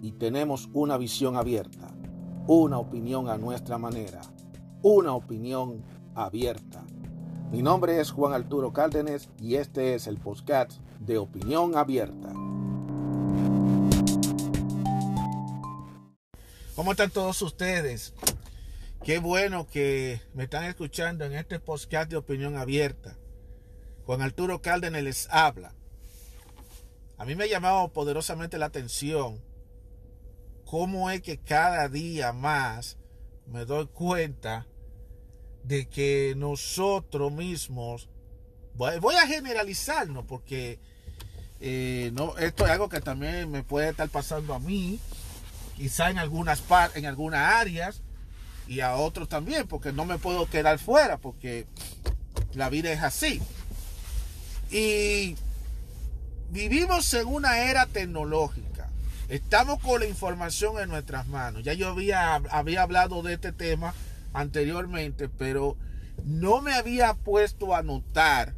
Y tenemos una visión abierta, una opinión a nuestra manera, una opinión abierta. Mi nombre es Juan Arturo Cárdenas y este es el podcast de Opinión Abierta. ¿Cómo están todos ustedes? Qué bueno que me están escuchando en este podcast de Opinión Abierta. Juan Arturo Cárdenas les habla. A mí me ha llamado poderosamente la atención cómo es que cada día más me doy cuenta de que nosotros mismos, voy a generalizarnos porque eh, no, esto es algo que también me puede estar pasando a mí, quizá en algunas, en algunas áreas y a otros también, porque no me puedo quedar fuera, porque la vida es así. Y vivimos en una era tecnológica. Estamos con la información en nuestras manos. Ya yo había, había hablado de este tema anteriormente, pero no me había puesto a notar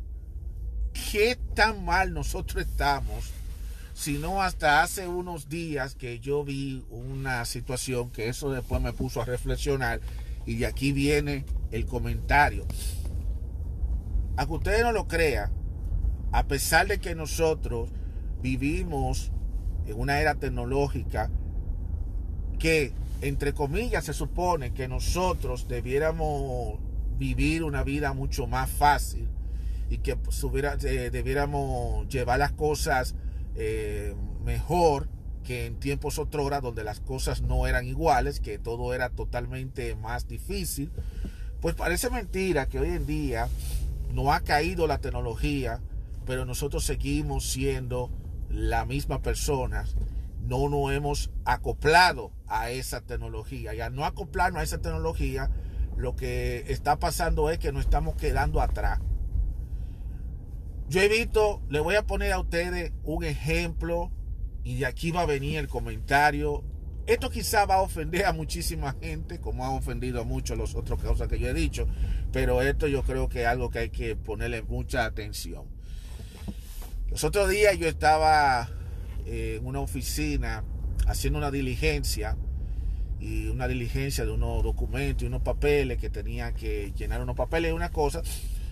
qué tan mal nosotros estamos, sino hasta hace unos días que yo vi una situación que eso después me puso a reflexionar y de aquí viene el comentario. A que ustedes no lo crean, a pesar de que nosotros vivimos en una era tecnológica que entre comillas, se supone que nosotros debiéramos vivir una vida mucho más fácil y que eh, debiéramos llevar las cosas eh, mejor que en tiempos otrora donde las cosas no eran iguales, que todo era totalmente más difícil. Pues parece mentira que hoy en día no ha caído la tecnología, pero nosotros seguimos siendo la misma persona no nos hemos acoplado a esa tecnología. Y al no acoplarnos a esa tecnología, lo que está pasando es que nos estamos quedando atrás. Yo he visto, le voy a poner a ustedes un ejemplo y de aquí va a venir el comentario. Esto quizá va a ofender a muchísima gente, como ha ofendido a muchos los otros cosas que yo he dicho, pero esto yo creo que es algo que hay que ponerle mucha atención. Los otros días yo estaba en una oficina haciendo una diligencia y una diligencia de unos documentos y unos papeles que tenía que llenar unos papeles y una cosa.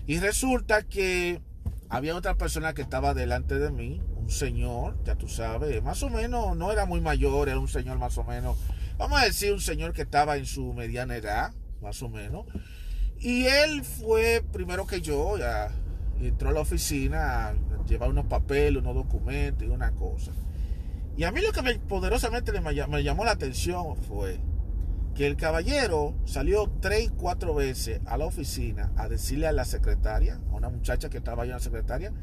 Y resulta que había otra persona que estaba delante de mí, un señor, ya tú sabes, más o menos, no era muy mayor, era un señor más o menos, vamos a decir un señor que estaba en su mediana edad, más o menos. Y él fue primero que yo, ya entró a la oficina llevar unos papeles, unos documentos y una cosa. Y a mí lo que me, poderosamente me llamó la atención fue que el caballero salió tres, cuatro veces a la oficina a decirle a la secretaria, a una muchacha que estaba ahí en la secretaria,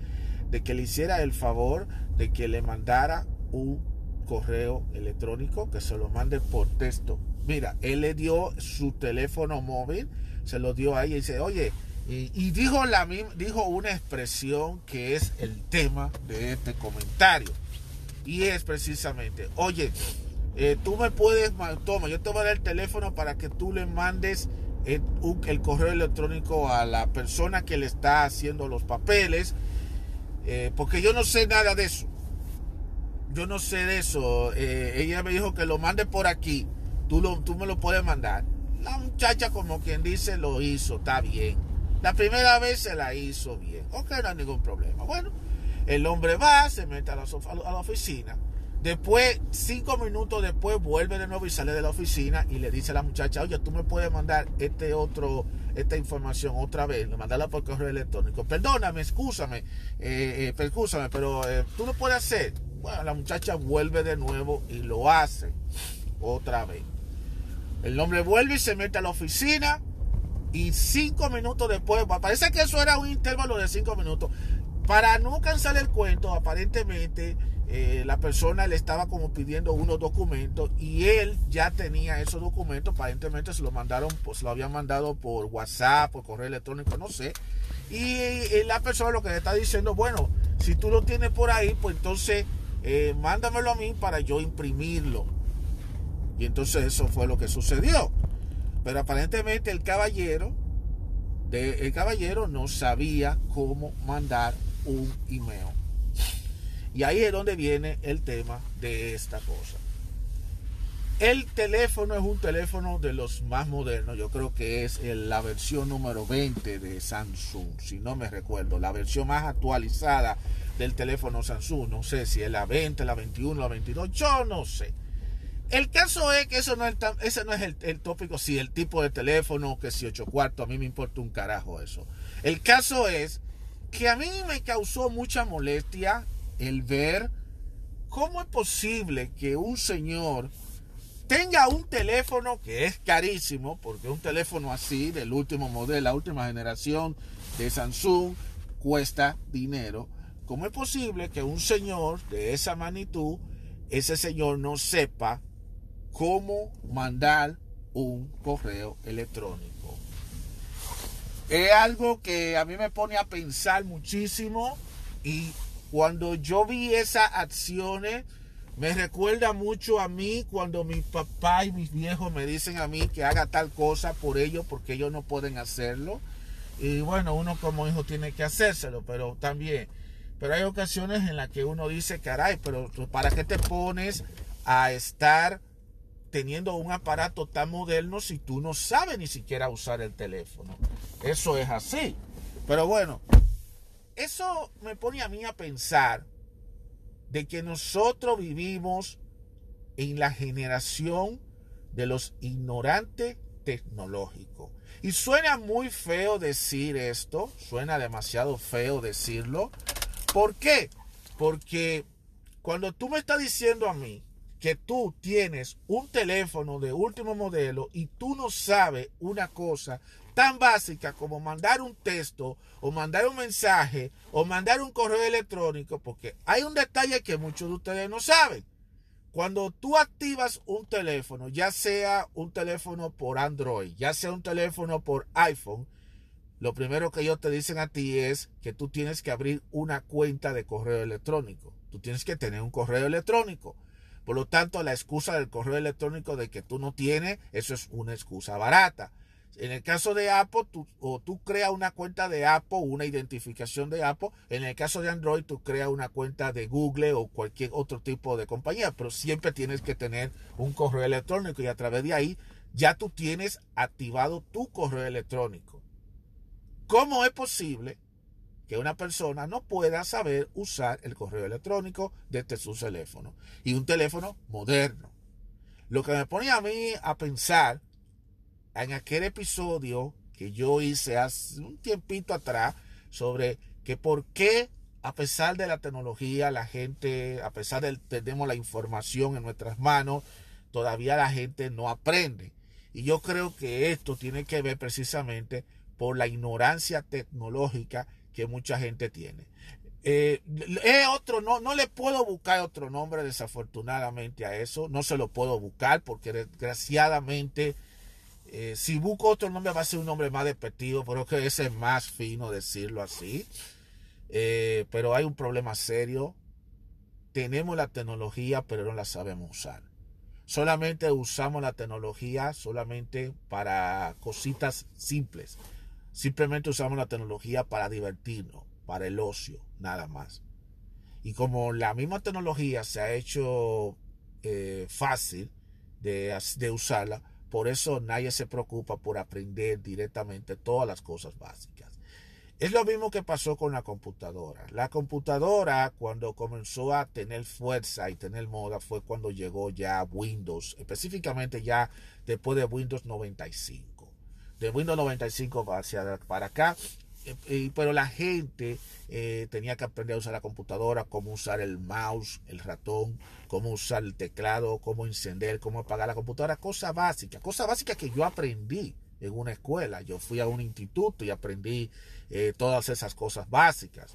de que le hiciera el favor de que le mandara un correo electrónico, que se lo mande por texto. Mira, él le dio su teléfono móvil, se lo dio ahí y dice, oye, y, dijo, la, dijo una expresión que es el tema de este comentario. Y es precisamente, oye, eh, tú me puedes, toma, yo te voy a dar el teléfono para que tú le mandes el, correo electrónico a la persona que le está haciendo los papeles, eh, porque yo no sé nada de eso. Yo no sé de eso. Eh, ella me dijo que lo mande por aquí. Tú, lo, tú me lo puedes mandar. La muchacha, como quien dice, lo hizo. Está bien. La primera vez se la hizo bien. Ok, no hay ningún problema. Bueno, el hombre va, se mete a la, oficina. Después, cinco minutos después, vuelve de nuevo y sale de la oficina y le dice a la muchacha, oye, tú me puedes mandar este otro, esta información otra vez, mandarla por correo electrónico. Perdóname, excúsame, eh, eh pero eh, tú lo puedes hacer. Bueno, la muchacha vuelve de nuevo y lo hace otra vez. El hombre vuelve y se mete a la oficina y cinco minutos después, parece que eso era un intervalo de cinco minutos Para no cansar el cuento, aparentemente eh, la persona le estaba como pidiendo unos documentos y él ya tenía esos documentos, aparentemente se lo mandaron, pues lo habían mandado por WhatsApp, por correo electrónico, no sé. Y, la persona lo que le está diciendo, bueno, si tú lo tienes por ahí, pues entonces eh, mándamelo a mí para yo imprimirlo. Y entonces eso fue lo que sucedió. Pero aparentemente el caballero, el caballero no sabía cómo mandar un email. Y ahí es donde viene el tema de esta cosa. El teléfono es un teléfono de los más modernos. Yo creo que es la versión número 20 de Samsung, si no me recuerdo. La versión más actualizada del teléfono Samsung. No sé si es la 20, la 21, la 22. Yo no sé. El caso es que eso no es ese no es el, tópico, si el tipo de teléfono, que si 8 cuartos, a mí me importa un carajo eso. El caso es que a mí me causó mucha molestia el ver cómo es posible que un señor tenga un teléfono que es carísimo, porque un teléfono así, del último modelo, la última generación de Samsung, cuesta dinero. ¿Cómo es posible que un señor de esa magnitud, ese señor no sepa cómo mandar un correo electrónico? Es algo que a mí me pone a pensar muchísimo y cuando yo vi esas acciones, me recuerda mucho a mí cuando mi papá y mis viejos me dicen a mí que haga tal cosa por ellos porque ellos no pueden hacerlo. Y bueno, uno como hijo tiene que hacérselo, pero también, pero hay ocasiones en las que uno dice, caray, pero ¿para qué te pones a estar teniendo un aparato tan moderno si tú no sabes ni siquiera usar el teléfono? Eso es así. Pero bueno, eso me pone a mí a pensar de que nosotros vivimos en la generación de los ignorantes tecnológicos. Y suena muy feo decir esto, suena demasiado feo decirlo. ¿Por qué? Porque cuando tú me estás diciendo a mí que tú tienes un teléfono de último modelo y tú no sabes una cosa tan básica como mandar un texto o mandar un mensaje o mandar un correo electrónico, porque hay un detalle que muchos de ustedes no saben. Cuando tú activas un teléfono, ya sea un teléfono por Android, ya sea un teléfono por iPhone, lo primero que ellos te dicen a ti es que tú tienes que abrir una cuenta de correo electrónico. Tú tienes que tener un correo electrónico. Por lo tanto, la excusa del correo electrónico de que tú no tienes, eso es una excusa barata. En el caso de Apple, tú, o tú creas una cuenta de Apple, una identificación de Apple. En el caso de Android, tú creas una cuenta de Google o cualquier otro tipo de compañía. Pero siempre tienes que tener un correo electrónico y a través de ahí ya tú tienes activado tu correo electrónico. ¿Cómo es posible que una persona no pueda saber usar el correo electrónico desde su teléfono? Y un teléfono moderno. Lo que me pone a mí a pensar en aquel episodio que yo hice hace un tiempito atrás sobre que por qué a pesar de la tecnología, la gente, a pesar de tenemos la información en nuestras manos, todavía la gente no aprende. Y yo creo que esto tiene que ver precisamente por la ignorancia tecnológica que mucha gente tiene. Eh, otro, no, no le puedo buscar otro nombre desafortunadamente a eso, no se lo puedo buscar porque desgraciadamente eh, si busco otro nombre va a ser un nombre más despectivo, pero que ese es más fino decirlo así. Eh, pero hay un problema serio. Tenemos la tecnología, pero no la sabemos usar. Solamente usamos la tecnología solamente para cositas simples. Simplemente usamos la tecnología para divertirnos, para el ocio, nada más. Y como la misma tecnología se ha hecho eh, fácil de, de usarla, por eso nadie se preocupa por aprender directamente todas las cosas básicas. Es lo mismo que pasó con la computadora. La computadora cuando comenzó a tener fuerza y tener moda fue cuando llegó ya Windows, específicamente ya después de Windows 95. De Windows 95 hacia para acá eh, pero la gente eh, tenía que aprender a usar la computadora, cómo usar el mouse, el ratón, cómo usar el teclado, cómo encender, cómo apagar la computadora, cosas básicas, cosas básicas que yo aprendí en una escuela. Yo fui a un instituto y aprendí eh, todas esas cosas básicas.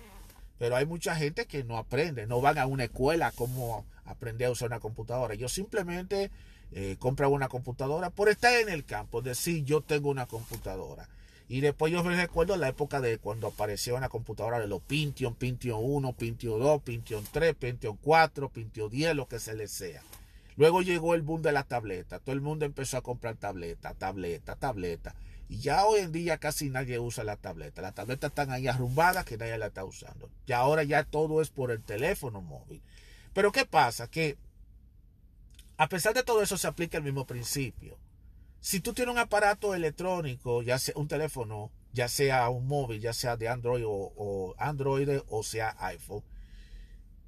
Pero hay mucha gente que no aprende, no van a una escuela como aprender a usar una computadora. Yo simplemente eh, compran una computadora por estar en el campo, decir yo tengo una computadora. Y después yo me recuerdo la época de cuando apareció una computadora de los Pentium, Pentium 1, Pentium 2, Pentium 3, Pentium 4, Pentium 10, lo que se le sea. Luego llegó el boom de la tableta. Todo el mundo empezó a comprar tableta, tableta, tableta. Y ya hoy en día casi nadie usa la tableta. Las tabletas están ahí arrumbadas que nadie la está usando. Y ahora ya todo es por el teléfono móvil. Pero ¿qué pasa? Que a pesar de todo eso se aplica el mismo principio. Si tú tienes un aparato electrónico, ya sea un teléfono, ya sea un móvil, ya sea de Android o, Android o sea iPhone,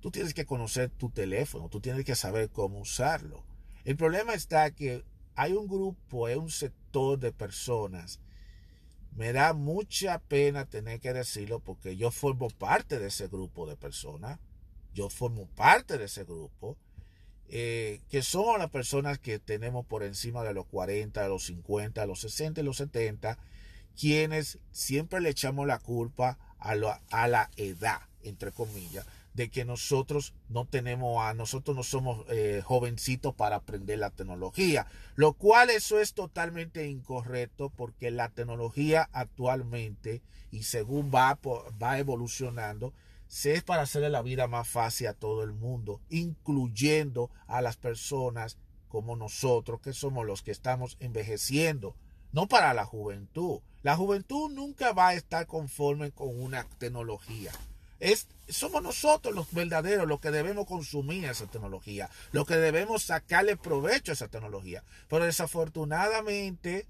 tú tienes que conocer tu teléfono, tú tienes que saber cómo usarlo. El problema está que hay un grupo, hay un sector de personas. Me da mucha pena tener que decirlo porque yo formo parte de ese grupo de personas. Yo formo parte de ese grupo eh, que son las personas que tenemos por encima de los 40, de los 50, de los 60 y los 70, quienes siempre le echamos la culpa a la, edad, entre comillas, de que nosotros no tenemos a nosotros no somos eh, jovencitos para aprender la tecnología, lo cual eso es totalmente incorrecto porque la tecnología actualmente y según va evolucionando se es para hacerle la vida más fácil a todo el mundo, incluyendo a las personas como nosotros, que somos los que estamos envejeciendo, no para la juventud. La juventud nunca va a estar conforme con una tecnología. Es, somos nosotros los verdaderos los que debemos consumir esa tecnología, los que debemos sacarle provecho a esa tecnología. Pero desafortunadamente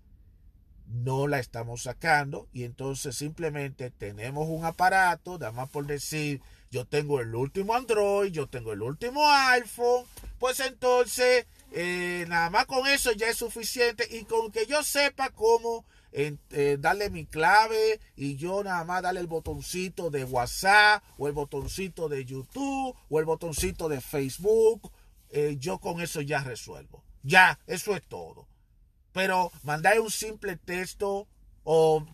no la estamos sacando y entonces simplemente tenemos un aparato, nada más por decir, yo tengo el último Android, yo tengo el último iPhone, pues entonces eh, nada más con eso ya es suficiente y con que yo sepa cómo eh, darle mi clave y yo nada más darle el botoncito de WhatsApp o el botoncito de YouTube o el botoncito de Facebook, eh, yo con eso ya resuelvo. Ya, eso es todo. Pero mandar un simple texto o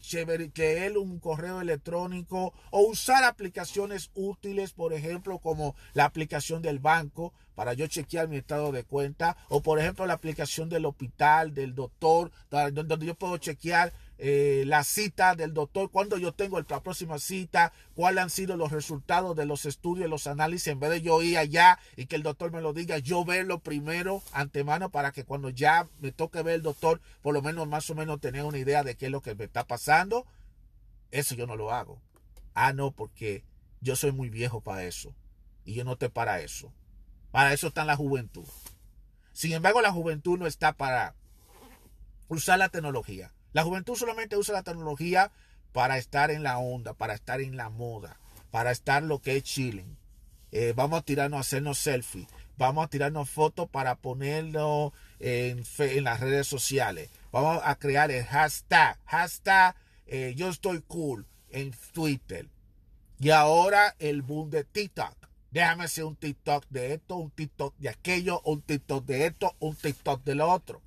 leer un correo electrónico o usar aplicaciones útiles, por ejemplo, como la aplicación del banco para yo chequear mi estado de cuenta o por ejemplo la aplicación del hospital, del doctor, donde yo puedo chequear eh, la cita del doctor, cuando yo tengo la próxima cita, cuáles han sido los resultados de los estudios, los análisis, en vez de yo ir allá y que el doctor me lo diga, yo verlo primero antemano para que cuando ya me toque ver el doctor, por lo menos más o menos tener una idea de qué es lo que me está pasando. Eso yo no lo hago. Ah, no, porque yo soy muy viejo para eso. Y yo no estoy para eso. Para eso está la juventud. Sin embargo, la juventud no está para usar la tecnología. La juventud solamente usa la tecnología para estar en la onda, para estar en la moda, para estar lo que es chilling. Eh, vamos a tirarnos a hacernos selfies, vamos a tirarnos fotos para ponerlo en, las redes sociales. Vamos a crear el hashtag, hashtag eh, yo estoy cool en Twitter. Y ahora el boom de TikTok. Déjame hacer un TikTok de esto, un TikTok de aquello, un TikTok de esto, un TikTok de lo otro.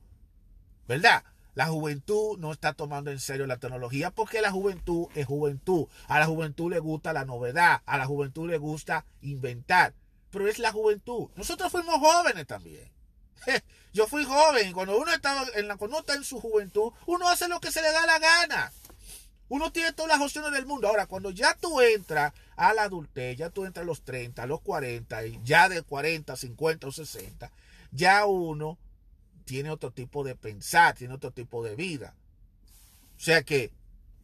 ¿Verdad? La juventud no está tomando en serio la tecnología porque la juventud es juventud. A la juventud le gusta la novedad, a la juventud le gusta inventar. Pero es la juventud. Nosotros fuimos jóvenes también. Yo fui joven cuando uno, estaba en la, cuando uno está en su juventud, uno hace lo que se le da la gana. Uno tiene todas las opciones del mundo. Ahora, cuando ya tú entras a la adultez, ya tú entras a los 30, a los 40, y ya de 40, 50 o 60, ya uno tiene otro tipo de pensar, tiene otro tipo de vida. O sea que,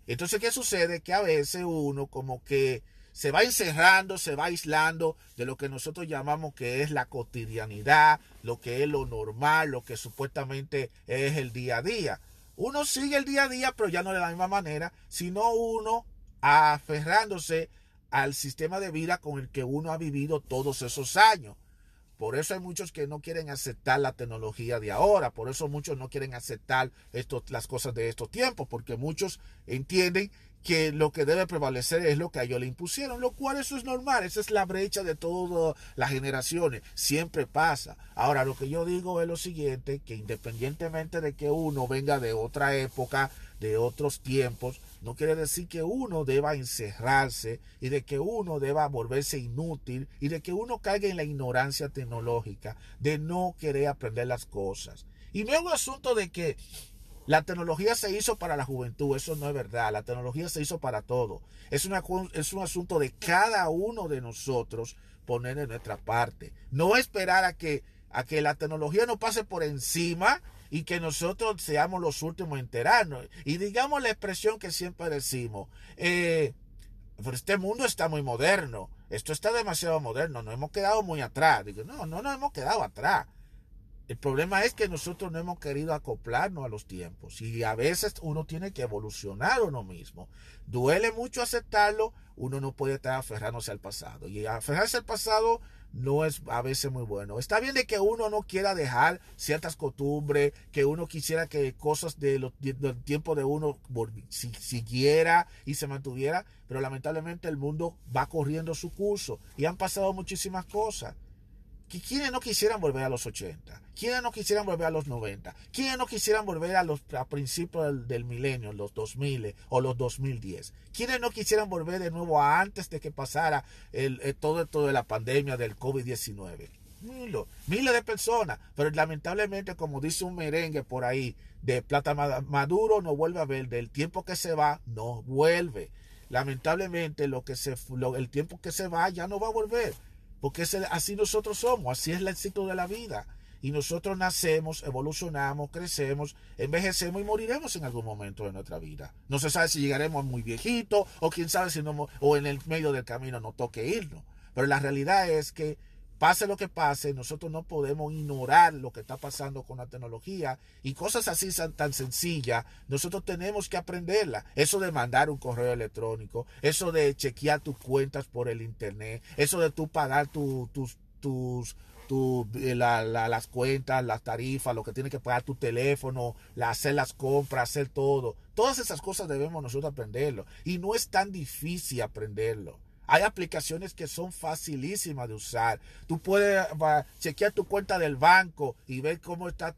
entonces, ¿qué sucede? Que a veces uno como que se va encerrando, se va aislando de lo que nosotros llamamos que es la cotidianidad, lo que es lo normal, lo que supuestamente es el día a día. Uno sigue el día a día, pero ya no de la misma manera, sino uno aferrándose al sistema de vida con el que uno ha vivido todos esos años. Por eso hay muchos que no quieren aceptar la tecnología de ahora, por eso muchos no quieren aceptar esto, las cosas de estos tiempos, porque muchos entienden que lo que debe prevalecer es lo que a ellos le impusieron, lo cual eso es normal, esa es la brecha de todas las generaciones, siempre pasa. Ahora, lo que yo digo es lo siguiente, que independientemente de que uno venga de otra época, de otros tiempos, no quiere decir que uno deba encerrarse y de que uno deba volverse inútil y de que uno caiga en la ignorancia tecnológica, de no querer aprender las cosas. Y no es un asunto de que la tecnología se hizo para la juventud, eso no es verdad. La tecnología se hizo para todo. Es, es un asunto de cada uno de nosotros poner en nuestra parte. No esperar a que, a que la tecnología nos pase por encima y que nosotros seamos los últimos en enterarnos. Y digamos la expresión que siempre decimos, eh, este mundo está muy moderno, esto está demasiado moderno, nos hemos quedado muy atrás. Digo, no, no nos hemos quedado atrás. El problema es que nosotros no hemos querido acoplarnos a los tiempos y a veces uno tiene que evolucionar uno mismo. Duele mucho aceptarlo, uno no puede estar aferrándose al pasado y aferrarse al pasado no es a veces muy bueno. Está bien de que uno no quiera dejar ciertas costumbres, que uno quisiera que cosas de del tiempo de uno siguiera y se mantuviera, pero lamentablemente el mundo va corriendo su curso y han pasado muchísimas cosas. ¿Quiénes no quisieran volver a los 80? ¿Quiénes no quisieran volver a los 90? ¿Quiénes no quisieran volver a los a principios del, milenio, los 2000 o los 2010? ¿Quiénes no quisieran volver de nuevo a antes de que pasara el, todo esto de la pandemia del COVID-19? Miles, miles de personas, pero lamentablemente, como dice un merengue por ahí, de plata maduro no vuelve a ver, del tiempo que se va, no vuelve. Lamentablemente, lo que se, el tiempo que se va ya no va a volver. Porque así nosotros somos, así es el ciclo de la vida. Y nosotros nacemos, evolucionamos, crecemos, envejecemos y moriremos en algún momento de nuestra vida. No se sabe si llegaremos muy viejitos o quién sabe si no, o en el medio del camino no toque irnos. Pero la realidad es que Pase lo que pase, nosotros no podemos ignorar lo que está pasando con la tecnología y cosas así tan sencillas, nosotros tenemos que aprenderla. Eso de mandar un correo electrónico, eso de chequear tus cuentas por el internet, eso de tú pagar tus, tus, eh, las cuentas, las tarifas, lo que tiene que pagar tu teléfono, hacer las compras, hacer todo. Todas esas cosas debemos nosotros aprenderlo. Y no es tan difícil aprenderlo. Hay aplicaciones que son facilísimas de usar. Tú puedes chequear tu cuenta del banco y ver cómo están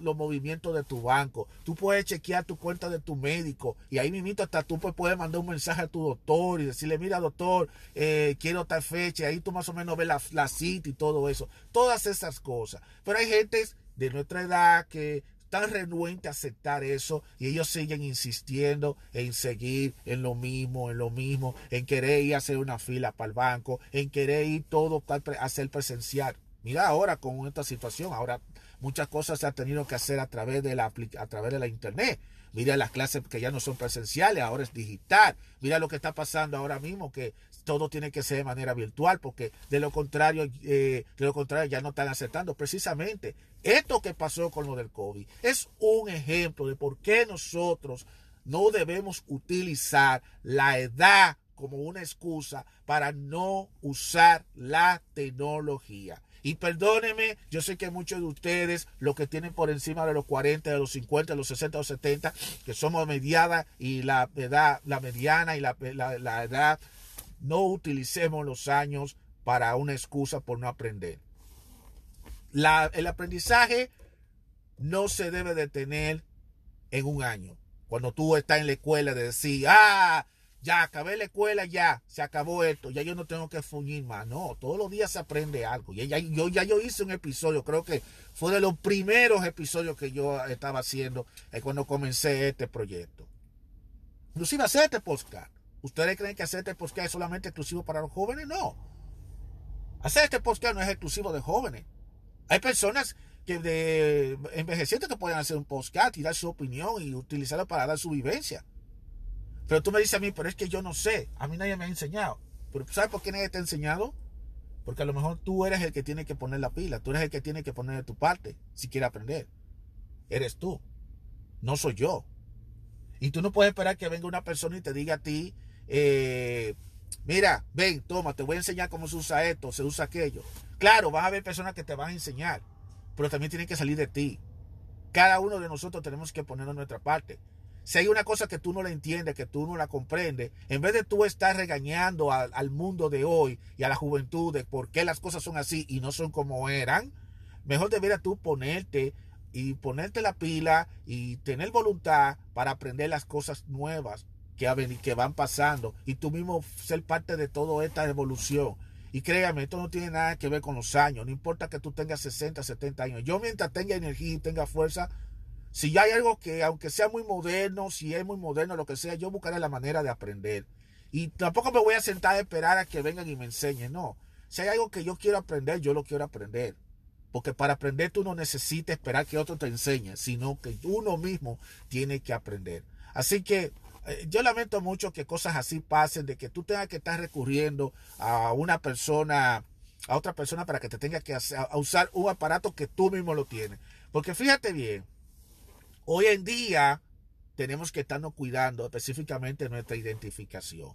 los movimientos de tu banco. Tú puedes chequear tu cuenta de tu médico y ahí mismo hasta tú puedes mandar un mensaje a tu doctor y decirle, mira doctor, eh, quiero tal fecha. Ahí tú más o menos ves la cita y todo eso. Todas esas cosas. Pero hay gente de nuestra edad que tan renuente a aceptar eso y ellos siguen insistiendo en seguir en lo mismo, en lo mismo, en querer ir a hacer una fila para el banco, en querer ir todo para hacer presencial. Mira ahora con esta situación, ahora muchas cosas se han tenido que hacer a través de la, a través de la internet. Mira las clases que ya no son presenciales, ahora es digital. Mira lo que está pasando ahora mismo, que todo tiene que ser de manera virtual, porque de lo contrario, eh, de lo contrario ya no están aceptando. Precisamente esto que pasó con lo del COVID es un ejemplo de por qué nosotros no debemos utilizar la edad como una excusa para no usar la tecnología. Y perdónenme, yo sé que muchos de ustedes, los que tienen por encima de los 40, de los 50, de los 60, de los 70, que somos mediada y la edad, la mediana y la, la edad, no utilicemos los años para una excusa por no aprender. El aprendizaje no se debe detener en un año. Cuando tú estás en la escuela de decir, ah, ya acabé la escuela, ya se acabó esto, ya yo no tengo que fuñir más. No, todos los días se aprende algo. Ya, yo, ya yo hice un episodio, creo que fue de los primeros episodios que yo estaba haciendo eh, cuando comencé este proyecto. Inclusive hacer este podcast. ¿Ustedes creen que hacer este podcast es solamente exclusivo para los jóvenes? No. Hacer este podcast no es exclusivo de jóvenes. Hay personas que de envejecientes que pueden hacer un podcast y dar su opinión y utilizarlo para dar su vivencia. Pero tú me dices a mí, pero es que yo no sé. A mí nadie me ha enseñado. Pero ¿sabes por qué nadie te ha enseñado? Porque a lo mejor tú eres el que tiene que poner la pila. Tú eres el que tiene que poner de tu parte si quiere aprender. Eres tú. No soy yo. Y tú no puedes esperar que venga una persona y te diga a ti, eh, mira, ven, toma, te voy a enseñar cómo se usa esto, se usa aquello. Claro, vas a haber personas que te van a enseñar, pero también tienen que salir de ti. Cada uno de nosotros tenemos que ponernos nuestra parte. Si hay una cosa que tú no la entiendes, que tú no la comprendes, en vez de tú estar regañando al mundo de hoy y a la juventud de por qué las cosas son así y no son como eran, mejor debería tú ponerte y ponerte la pila y tener voluntad para aprender las cosas nuevas que, que van pasando y tú mismo ser parte de toda esta evolución. Y créame, esto no tiene nada que ver con los años, no importa que tú tengas 60, 70 años. Yo mientras tenga energía y tenga fuerza, si hay algo que, aunque sea muy moderno, si es muy moderno, lo que sea, yo buscaré la manera de aprender. Y tampoco me voy a sentar a esperar a que vengan y me enseñen, no. Si hay algo que yo quiero aprender, yo lo quiero aprender. Porque para aprender tú no necesitas esperar que otro te enseñe, sino que uno mismo tiene que aprender. Así que yo lamento mucho que cosas así pasen, de que tú tengas que estar recurriendo a una persona, a otra persona para que te tenga que usar un aparato que tú mismo lo tienes. Porque fíjate bien, hoy en día tenemos que estarnos cuidando específicamente nuestra identificación.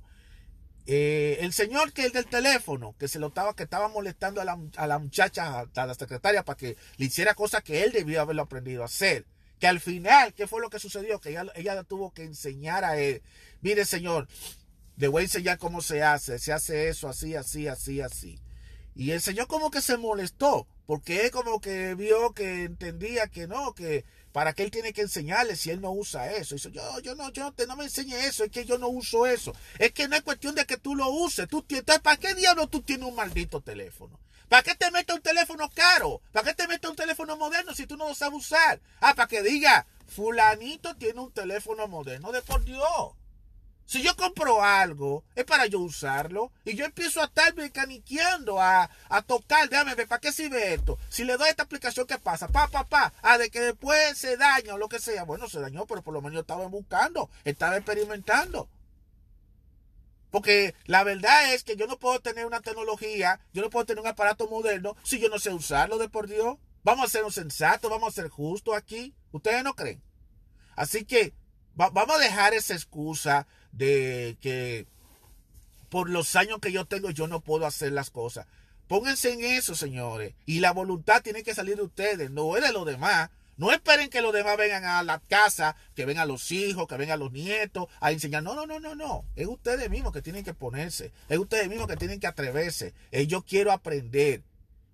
Eh, el señor que es del teléfono, que se lo estaba, que estaba molestando a la, a la muchacha, a la secretaria, para que le hiciera cosas que él debió haberlo aprendido a hacer que al final, ¿qué fue lo que sucedió? Que ella, ella tuvo que enseñar a él. Mire, señor, le voy a enseñar cómo se hace. Se hace eso así, así, así, así. Y el señor como que se molestó, porque él como que vio que entendía que no, que para qué él tiene que enseñarle si él no usa eso. Y dice, yo, yo no, yo te, no me enseñe eso, es que yo no uso eso. Es que no es cuestión de que tú lo uses. Tú, ¿Para qué diablo tú tienes un maldito teléfono? ¿Para qué te metes un teléfono caro? ¿Para qué te metes un teléfono moderno si tú no lo sabes usar? Ah, para que diga, fulanito tiene un teléfono moderno. De por Dios. Si yo compro algo, es para yo usarlo. Y yo empiezo a estar mecaniqueando, a, a tocar. Déjame ver, ¿para qué sirve esto? Si le doy esta aplicación, ¿qué pasa? Pa, pa, pa. Ah, de que después se daña o lo que sea. Bueno, se dañó, pero por lo menos yo estaba buscando, estaba experimentando. Porque la verdad es que yo no puedo tener una tecnología, yo no puedo tener un aparato moderno si yo no sé usarlo de por Dios. Vamos a ser un sensato, vamos a ser justos aquí. ¿Ustedes no creen? Así que vamos a dejar esa excusa de que por los años que yo tengo yo no puedo hacer las cosas. Pónganse en eso, señores. Y la voluntad tiene que salir de ustedes, no es de los demás. No esperen que los demás vengan a la casa, que vengan los hijos, que vengan los nietos a enseñar. No, no, no, no, no. Es ustedes mismos que tienen que ponerse. Es ustedes mismos que tienen que atreverse. yo quiero aprender.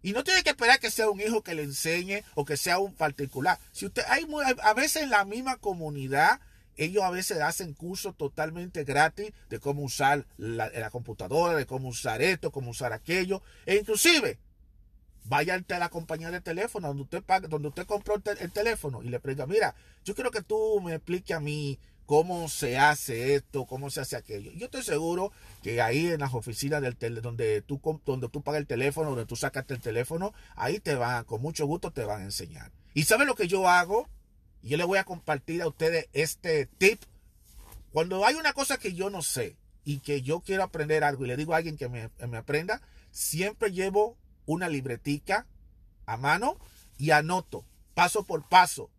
Y no tiene que esperar que sea un hijo que le enseñe o que sea un particular. Si usted hay a veces en la misma comunidad ellos a veces hacen cursos totalmente gratis de cómo usar la, la computadora, de cómo usar esto, cómo usar aquello, e inclusive vaya a la compañía de teléfono donde usted paga, donde usted compró el, teléfono y le pregunta, mira, yo quiero que tú me expliques a mí cómo se hace esto, cómo se hace aquello. Yo estoy seguro que ahí en las oficinas del tele, donde tú donde tú pagas el teléfono, donde tú sacas el teléfono, ahí te van, con mucho gusto te van a enseñar. ¿Y sabe lo que yo hago? Yo le voy a compartir a ustedes este tip. Cuando hay una cosa que yo no sé y que yo quiero aprender algo y le digo a alguien que me, me aprenda, siempre llevo una libretica a mano y anoto paso por paso.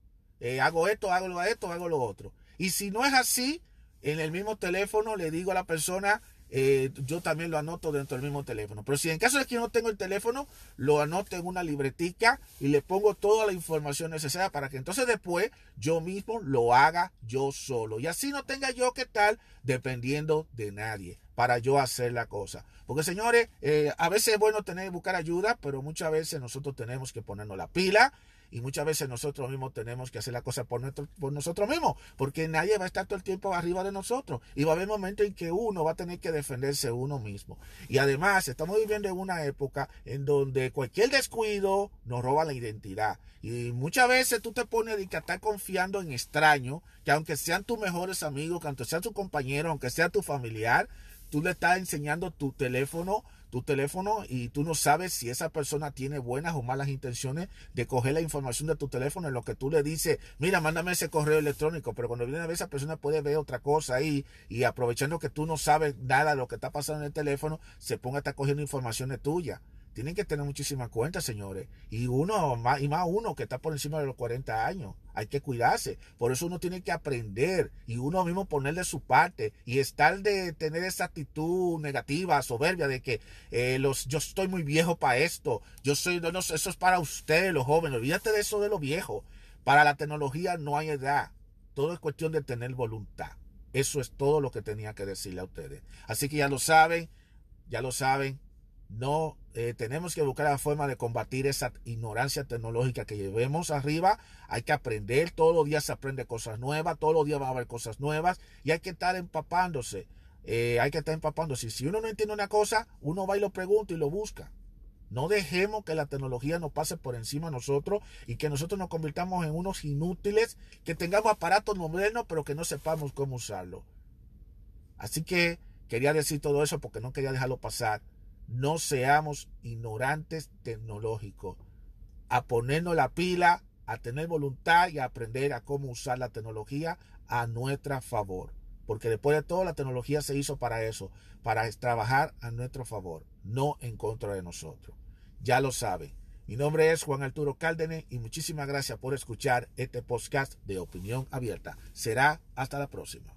Eh, hago esto, hago esto, hago lo otro. Y si no es así, en el mismo teléfono le digo a la persona, eh, yo también lo anoto dentro del mismo teléfono. Pero si en caso de que yo no tengo el teléfono, lo anoto en una libretica y le pongo toda la información necesaria para que entonces después yo mismo lo haga yo solo. Y así no tenga yo que estar dependiendo de nadie para yo hacer la cosa. Porque señores, eh, a veces es bueno tener buscar ayuda, pero muchas veces nosotros tenemos que ponernos la pila y muchas veces nosotros mismos tenemos que hacer la cosa por, por nosotros mismos, porque nadie va a estar todo el tiempo arriba de nosotros y va a haber momentos en que uno va a tener que defenderse uno mismo. Y además estamos viviendo en una época en donde cualquier descuido nos roba la identidad. Y muchas veces tú te pones a estar confiando en extraños, que aunque sean tus mejores amigos, que aunque sean tu compañero, aunque sea tu familiar, tú le estás enseñando tu teléfono, tu teléfono y tú no sabes si esa persona tiene buenas o malas intenciones de coger la información de tu teléfono en lo que tú le dices, mira, mándame ese correo electrónico, pero cuando viene a ver esa persona puede ver otra cosa ahí y aprovechando que tú no sabes nada de lo que está pasando en el teléfono, se ponga a estar cogiendo informaciones tuyas. Tienen que tener muchísimas cuentas, señores. Y uno, más, y más uno que está por encima de los 40 años. Hay que cuidarse. Por eso uno tiene que aprender y uno mismo poner de su parte y estar de tener esa actitud negativa, soberbia de que eh, los, yo estoy muy viejo para esto. Yo soy, no, eso es para ustedes, los jóvenes. Olvídate de eso de lo viejo. Para la tecnología no hay edad Todo es cuestión de tener voluntad. Eso es todo lo que tenía que decirle a ustedes. Así que ya lo saben, ya lo saben. No eh, tenemos que buscar la forma de combatir esa ignorancia tecnológica que llevemos arriba. Hay que aprender, todos los días se aprende cosas nuevas, todos los días va a haber cosas nuevas y hay que estar empapándose. Eh, hay que estar empapándose. Si uno no entiende una cosa, uno va y lo pregunta y lo busca. No dejemos que la tecnología nos pase por encima de nosotros y que nosotros nos convirtamos en unos inútiles, que tengamos aparatos modernos pero que no sepamos cómo usarlo. Así que quería decir todo eso porque no quería dejarlo pasar. No seamos ignorantes tecnológicos. A ponernos la pila, a tener voluntad y a aprender a cómo usar la tecnología a nuestra favor. Porque después de todo la tecnología se hizo para eso, para trabajar a nuestro favor, no en contra de nosotros. Ya lo saben. Mi nombre es Juan Arturo Cárdenas y muchísimas gracias por escuchar este podcast de Opinión Abierta. Será hasta la próxima.